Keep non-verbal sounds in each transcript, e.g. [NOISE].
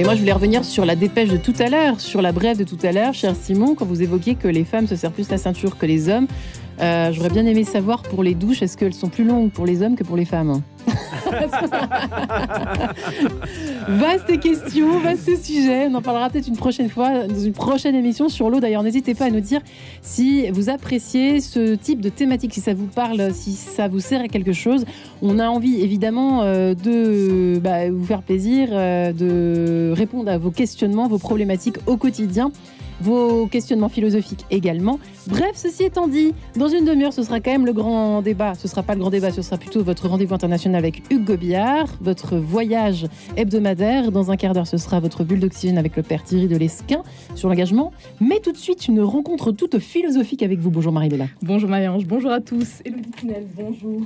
mais moi je voulais revenir sur la dépêche de tout à l'heure, sur la brève de tout à l'heure, cher Simon, quand vous évoquiez que les femmes se serrent plus la ceinture que les hommes. Euh, J'aurais bien aimé savoir pour les douches, est-ce qu'elles sont plus longues pour les hommes que pour les femmes [LAUGHS] Vaste question, vaste sujet. On en parlera peut-être une prochaine fois, dans une prochaine émission sur l'eau. D'ailleurs, n'hésitez pas à nous dire si vous appréciez ce type de thématique, si ça vous parle, si ça vous sert à quelque chose. On a envie évidemment euh, de bah, vous faire plaisir, euh, de répondre à vos questionnements, vos problématiques au quotidien vos questionnements philosophiques également. Bref, ceci étant dit, dans une demi-heure, ce sera quand même le grand débat. Ce sera pas le grand débat, ce sera plutôt votre rendez-vous international avec Hugues Gobillard, votre voyage hebdomadaire. Dans un quart d'heure, ce sera votre bulle d'oxygène avec le père Thierry de Lesquin sur l'engagement. Mais tout de suite, une rencontre toute philosophique avec vous. Bonjour Marie-Léla. Bonjour Marie-Ange, bonjour à tous. Élodie Pinel, bonjour.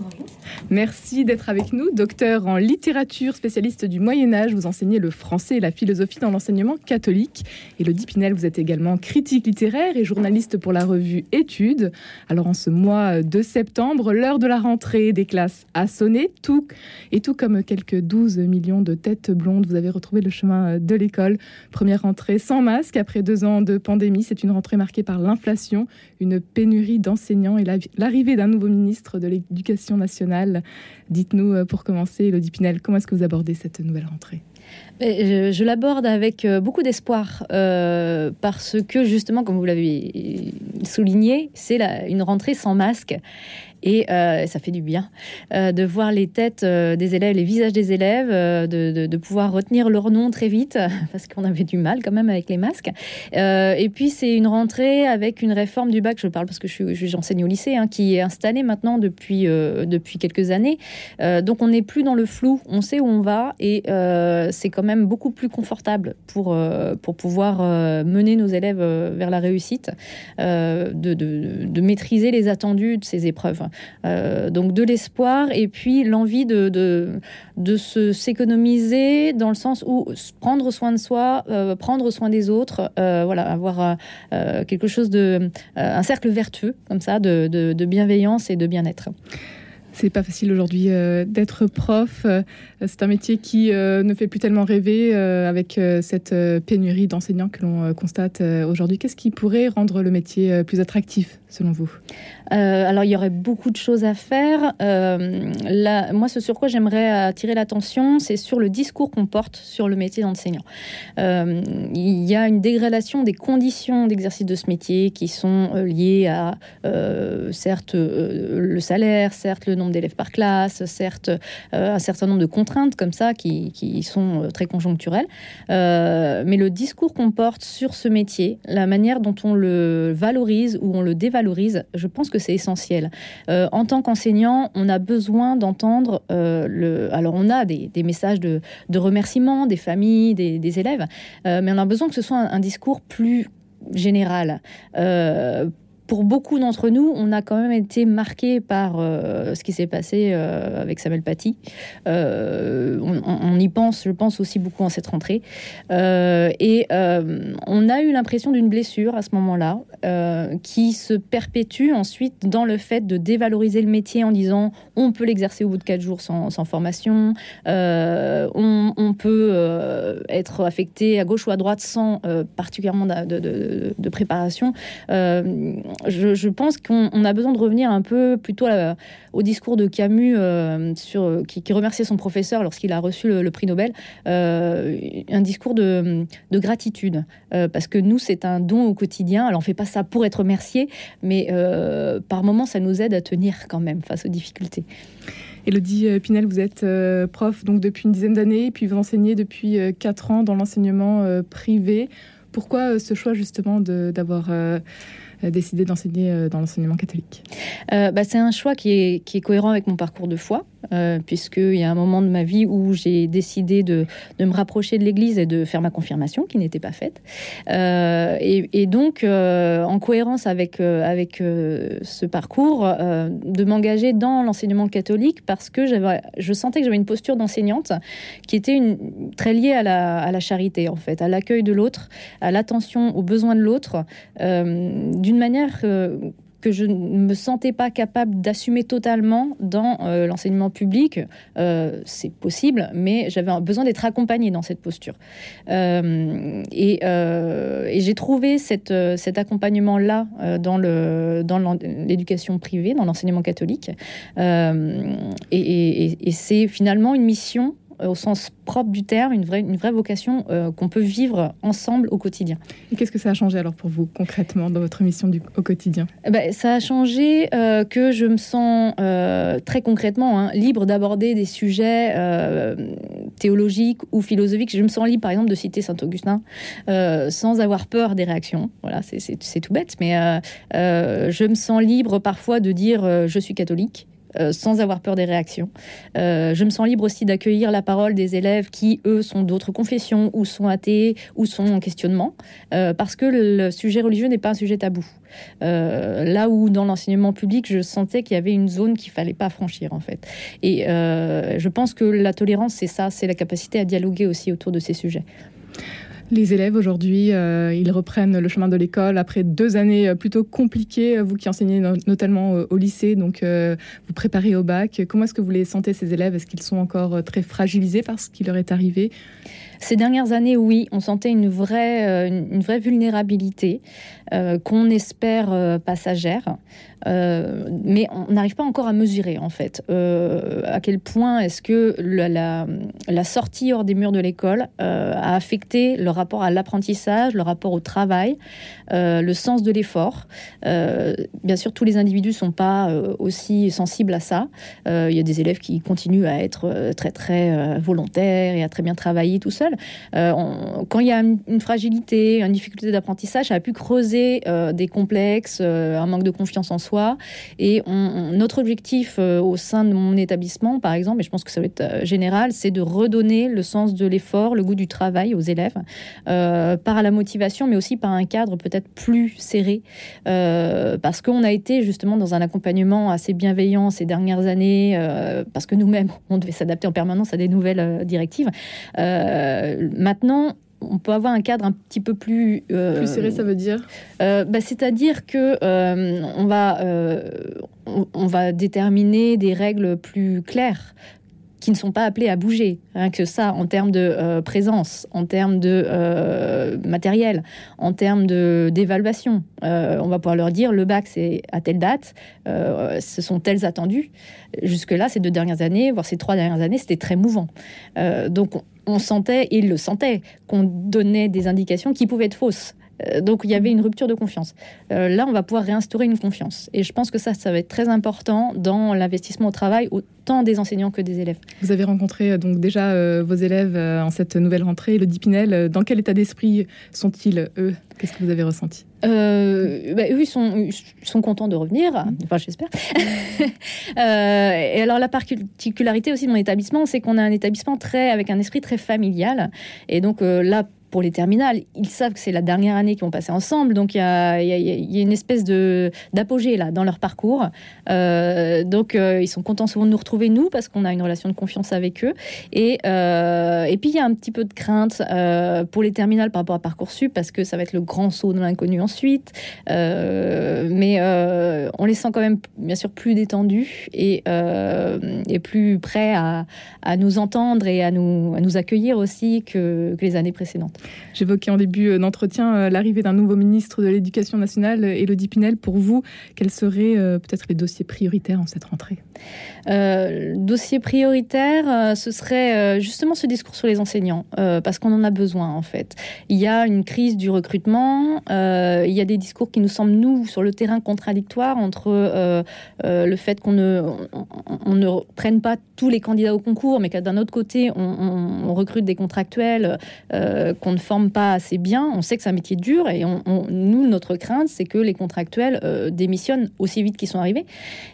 Merci d'être avec nous. Docteur en littérature, spécialiste du Moyen-Âge, vous enseignez le français et la philosophie dans l'enseignement catholique. Élodie Pinel, vous êtes également critique littéraire et journaliste pour la revue Études. Alors en ce mois de septembre, l'heure de la rentrée des classes a sonné, tout, et tout comme quelques 12 millions de têtes blondes, vous avez retrouvé le chemin de l'école. Première rentrée sans masque après deux ans de pandémie. C'est une rentrée marquée par l'inflation, une pénurie d'enseignants et l'arrivée d'un nouveau ministre de l'Éducation nationale. Dites-nous euh, pour commencer, Elodie Pinel, comment est-ce que vous abordez cette nouvelle rentrée? Je, l'aborde avec euh, beaucoup d'espoir euh, parce que justement, comme vous l'avez souligné, c'est une rentrée sans masque et euh, ça fait du bien euh, de voir les têtes euh, des élèves, les visages des élèves, de, pouvoir retenir leur nom très vite, [LAUGHS] parce qu'on avait du mal quand même avec les masques. et puis c'est une rentrée avec une réforme du bac, je parle parce que j'enseigne au lycée, hein, qui est installée maintenant depuis, depuis quelques années. donc on n'est plus dans le flou, on sait où on va, et c'est quand même beaucoup plus confortable pour, pour pouvoir mener nos élèves vers la réussite, de, de, de maîtriser les attendus de ces épreuves. Euh, donc de l'espoir et puis l'envie de, de, se s'économiser dans le sens où prendre soin de soi, euh, prendre soin des autres, euh, voilà, avoir quelque chose de un cercle vertueux comme ça de, de bienveillance et de bien-être. C'est pas facile aujourd'hui d'être prof. c'est un métier qui ne fait plus tellement rêver avec cette pénurie d'enseignants que l'on constate aujourd'hui. Qu'est-ce qui pourrait rendre le métier plus attractif? Vous euh, alors, il y aurait beaucoup de choses à faire. Euh, moi, ce sur quoi j'aimerais attirer l'attention, c'est sur le discours qu'on porte sur le métier d'enseignant. Euh, il y a une dégradation des conditions d'exercice de ce métier qui sont liées à, certes, le salaire, certes, le nombre d'élèves par classe, certes, un certain nombre de contraintes comme ça qui sont très conjoncturelles. mais le discours qu'on porte sur ce métier, la manière dont on le valorise ou on le dévalorise, je pense que c'est essentiel. Euh, en tant qu'enseignant, on a besoin d'entendre euh, le. Alors, on a des, messages de, de, remerciements des familles, des, élèves, euh, mais on a besoin que ce soit un discours plus général pour beaucoup d'entre nous, on a quand même été marqué par euh, ce qui s'est passé euh, avec Samuel Paty. Euh, on, y pense, je pense aussi beaucoup en cette rentrée. et on a eu l'impression d'une blessure à ce moment-là, qui se perpétue ensuite dans le fait de dévaloriser le métier en disant on peut l'exercer au bout de quatre jours sans, formation, on, peut être affecté à gauche ou à droite sans particulièrement de, de préparation je, pense qu'on a besoin de revenir un peu plutôt au discours de Camus euh, sur, qui, remerciait son professeur lorsqu'il a reçu le, prix Nobel, euh, un discours de, gratitude, euh, parce que nous, c'est un don au quotidien. Alors, on ne fait pas ça pour être remercié, mais par moments, ça nous aide à tenir quand même face aux difficultés. Elodie Pinel, vous êtes prof donc depuis une dizaine d'années, puis vous enseignez depuis quatre ans dans l'enseignement privé. Pourquoi ce choix justement d'avoir euh, décidé d'enseigner euh, dans l'enseignement catholique. Euh, bah, C'est un choix qui est, cohérent avec mon parcours de foi, puisqu'il y a un moment de ma vie où j'ai décidé de, de, me rapprocher de l'Église et de faire ma confirmation, qui n'était pas faite. Et, et, donc, en cohérence avec, avec ce parcours, de m'engager dans l'enseignement catholique, parce que je sentais que j'avais une posture d'enseignante qui était une, très liée à la, à la charité, en fait, à l'accueil de l'autre, à l'attention aux besoins de l'autre, d'une manière que je ne me sentais pas capable d'assumer totalement dans l'enseignement public. c'est possible, mais j'avais besoin d'être accompagnée dans cette posture. et, j'ai trouvé cet accompagnement-là dans l'éducation privée, dans l'enseignement catholique. et c'est finalement une mission euh, au sens propre du terme, une vraie, une vraie vocation euh, qu'on peut vivre ensemble au quotidien. Et qu'est-ce que ça a changé alors pour vous concrètement dans votre mission du, au quotidien? Eh ben, Ça a changé euh, que je me sens très concrètement hein, libre d'aborder des sujets théologiques ou philosophiques. Je me sens libre par exemple de citer Saint-Augustin sans avoir peur des réactions. Voilà, c'est tout bête, mais je me sens libre parfois de dire je suis catholique. Euh, sans avoir peur des réactions. Euh, je me sens libre aussi d'accueillir la parole des élèves qui, eux, sont d'autres confessions ou sont athées ou sont en questionnement, euh, parce que le sujet religieux n'est pas un sujet tabou. là où dans l'enseignement public, je sentais qu'il y avait une zone qu'il fallait pas franchir en fait. Et je pense que la tolérance, c'est ça, c'est la capacité à dialoguer aussi autour de ces sujets. Les élèves aujourd'hui, euh, ils reprennent le chemin de l'école après deux années euh, plutôt compliquées. Vous qui enseignez notamment euh, au lycée, donc vous préparez au bac. Comment est-ce que vous les sentez ces élèves? Est-ce qu'ils sont encore très fragilisés par ce qui leur est arrivé? Ces dernières années, oui, on sentait une vraie, une vraie vulnérabilité qu'on espère passagère. Euh, mais on n'arrive pas encore à mesurer en fait euh, à quel point est-ce que la, sortie hors des murs de l'école euh, a affecté le rapport à l'apprentissage, le rapport au travail, le sens de l'effort. bien sûr, tous les individus sont pas aussi sensibles à ça. Il y a des élèves qui continuent à être très très volontaires et à très bien travailler tout seuls. quand il y a une, fragilité, une difficulté d'apprentissage, ça a pu creuser des complexes, un manque de confiance en soi et notre objectif euh, au sein de mon établissement, par exemple, et je pense que ça va être euh, général, c'est de redonner le sens de l'effort, le goût du travail aux élèves, euh, par la motivation, mais aussi par un cadre peut-être plus serré, parce qu'on a été justement dans un accompagnement assez bienveillant ces dernières années, parce que nous-mêmes, [LAUGHS] on devait s'adapter en permanence à des nouvelles directives. Maintenant, on peut avoir un cadre un petit peu plus euh, plus serré, ça veut dire euh, bah, C'est-à-dire que euh, on va on, va déterminer des règles plus claires qui ne sont pas appelés à bouger. Rien que ça, en termes de présence, en termes de matériel, en termes d'évaluation. on va pouvoir leur dire le bac, c'est à telle date, ce sont tels attendus. Jusque-là, ces deux dernières années, voire ces trois dernières années, c'était très mouvant. donc, on sentait, et il le sentait, qu'on donnait des indications qui pouvaient être fausses. Euh, donc il y avait une rupture de confiance. Euh, là, on va pouvoir réinstaurer une confiance. Et je pense que ça, ça va être très important dans l'investissement au travail, autant des enseignants que des élèves. Vous avez rencontré euh, donc déjà vos élèves en cette nouvelle rentrée. Le Dipinel, dans quel état d'esprit sont-ils, eux? Qu'est-ce que vous avez ressenti? Bah, eux, ils sont, sont, contents de revenir, enfin j'espère. [LAUGHS] et alors la particularité aussi de mon établissement, c'est qu'on a un établissement très avec un esprit très familial. Et donc là, pour les terminales, ils savent que c'est la dernière année qu'ils vont passer ensemble, donc il y a, une espèce de d'apogée là dans leur parcours. Euh, donc euh, ils sont contents souvent de nous retrouver nous parce qu'on a une relation de confiance avec eux. Et euh, et puis il y a un petit peu de crainte pour les terminales par rapport à parcoursup parce que ça va être le grand saut dans l'inconnu ensuite. mais on les sent quand même bien sûr plus détendus et, et plus prêts à, à, nous entendre et à nous à nous accueillir aussi que, que les années précédentes. J'évoquais en début euh, d'entretien euh, l'arrivée d'un nouveau ministre de l'Éducation nationale, Elodie Pinel. Pour vous, quels seraient euh, peut-être les dossiers prioritaires en cette rentrée? Euh, Dossier prioritaire, ce serait justement ce discours sur les enseignants, parce qu'on en a besoin en fait. Il y a une crise du recrutement, il y a des discours qui nous semblent, nous, sur le terrain contradictoires entre le fait qu'on ne, on, ne prenne pas tous les candidats au concours, mais qu'à d'un autre côté, on, on, recrute des contractuels qu'on ne forme pas assez bien. On sait que c'est un métier dur et nous, notre crainte, c'est que les contractuels euh, démissionnent aussi vite qu'ils sont arrivés.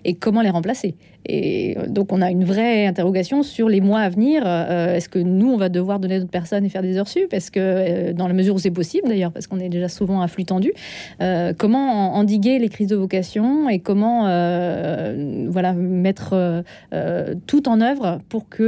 Et comment les remplacer? Et euh, donc, on a une vraie interrogation sur les mois à venir. Euh, est-ce que nous, on va devoir donner d'autres personnes et faire des heures sup? Est-ce que, dans la mesure où c'est possible, d'ailleurs, parce qu'on est déjà souvent à flux tendu, comment endiguer les crises de vocation et comment voilà, mettre tout en œuvre pour qu'il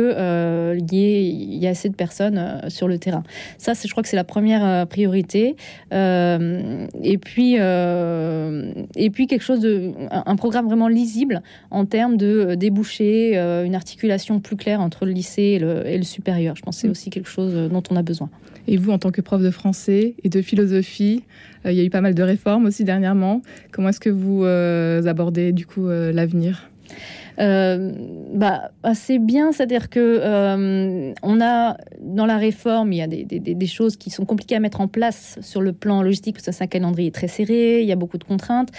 y, ait, y ait assez de personnes sur le terrain? Ça, je crois que c'est la première priorité. et puis, et puis quelque chose de, un, programme vraiment lisible en termes de déboucher, une articulation plus claire entre le lycée et le, et le supérieur. Je pense que c'est mm. aussi quelque chose dont on a besoin. Et vous, en tant que prof de français et de philosophie, il y a eu pas mal de réformes aussi dernièrement. Comment est-ce que vous abordez du coup l'avenir? Euh, bah, assez bien. C'est-à-dire que euh, on a dans la réforme, il y a des, choses qui sont compliquées à mettre en place sur le plan logistique parce que c'est un calendrier très serré, il y a beaucoup de contraintes.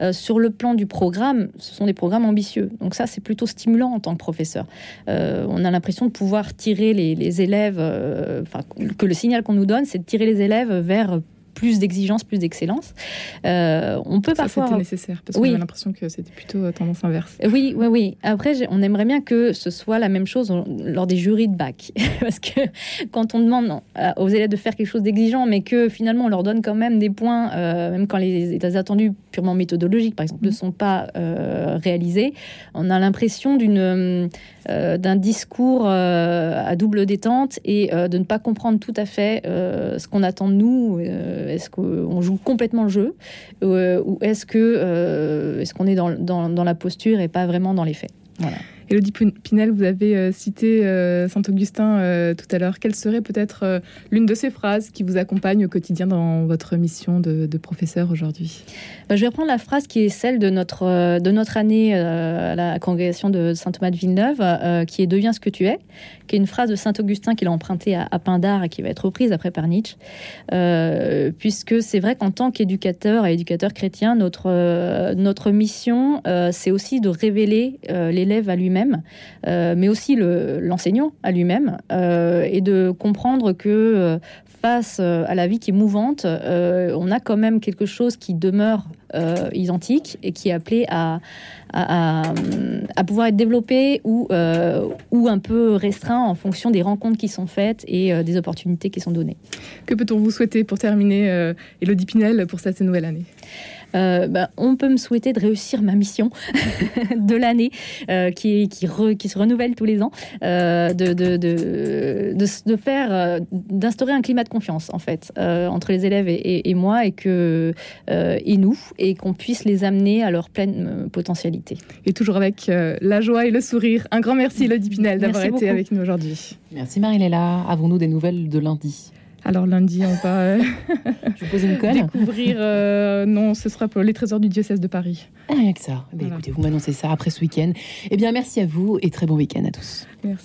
Euh, sur le plan du programme, ce sont des programmes ambitieux. Donc ça, c'est plutôt stimulant en tant que professeur. on a l'impression de pouvoir tirer les, les élèves, que le signal qu'on nous donne, c'est de tirer les élèves vers plus d'exigence, plus d'excellence. Euh, on peut ça, parfois. C'était nécessaire parce qu'on a l'impression que c'était plutôt euh, tendance inverse. Oui, oui, oui. Après, on aimerait bien que ce soit la même chose lors des jurys de bac, [LAUGHS] parce que quand on demande aux élèves de faire quelque chose d'exigeant, mais que finalement on leur donne quand même des points, euh, même quand les, états attendus purement méthodologiques, par exemple, ne mmh. sont pas réalisés, on a l'impression d'une d'un discours à double détente et de ne pas comprendre tout à fait ce qu'on attend de nous est-ce qu'on joue complètement le jeu euh, ou est-ce que euh, est-ce qu'on est dans, dans, la posture et pas vraiment dans les faits voilà. Elodie Pinel, vous avez euh, cité Saint-Augustin tout à l'heure. Quelle serait peut-être l'une de ces phrases qui vous accompagne au quotidien dans votre mission de, professeur aujourd'hui? Bah, Je vais reprendre la phrase qui est celle de notre, de notre année à la congrégation de Saint-Thomas de Villeneuve, qui est Deviens ce que tu es, qui est une phrase de Saint-Augustin qu'il a empruntée à, Pindar et qui va être reprise après par Nietzsche, euh, puisque c'est vrai qu'en tant qu'éducateur et éducateur chrétien, notre, euh, notre mission, euh, c'est aussi de révéler l'élève à lui-même, mais aussi l'enseignant à lui-même, et de comprendre que face à la vie qui est mouvante, on a quand même quelque chose qui demeure identique et qui est appelé à, pouvoir être développé ou, ou un peu restreint en fonction des rencontres qui sont faites et euh, des opportunités qui sont données. Que peut-on vous souhaiter pour terminer, euh, Elodie Pinel, pour cette nouvelle année? Euh, bah, on peut me souhaiter de réussir ma mission [LAUGHS] de l'année euh, qui, qui, qui, se renouvelle tous les ans, euh, de, de, de, de, faire, d'instaurer un climat de confiance en fait entre les élèves et, moi et, que, et nous et qu'on puisse les amener à leur pleine potentialité. Et toujours avec la joie et le sourire. Un grand merci Elodie Pinel d'avoir été avec nous aujourd'hui. Merci Marie-Léla. Avons-nous des nouvelles de lundi? Alors lundi, on va euh, [LAUGHS] Je pose une colle. découvrir. Euh, non, ce sera pour les trésors du diocèse de Paris. Ah, rien que ça. Eh écoutez, vous m'annoncez ça après ce week-end. Eh bien, merci à vous et très bon week-end à tous. Merci.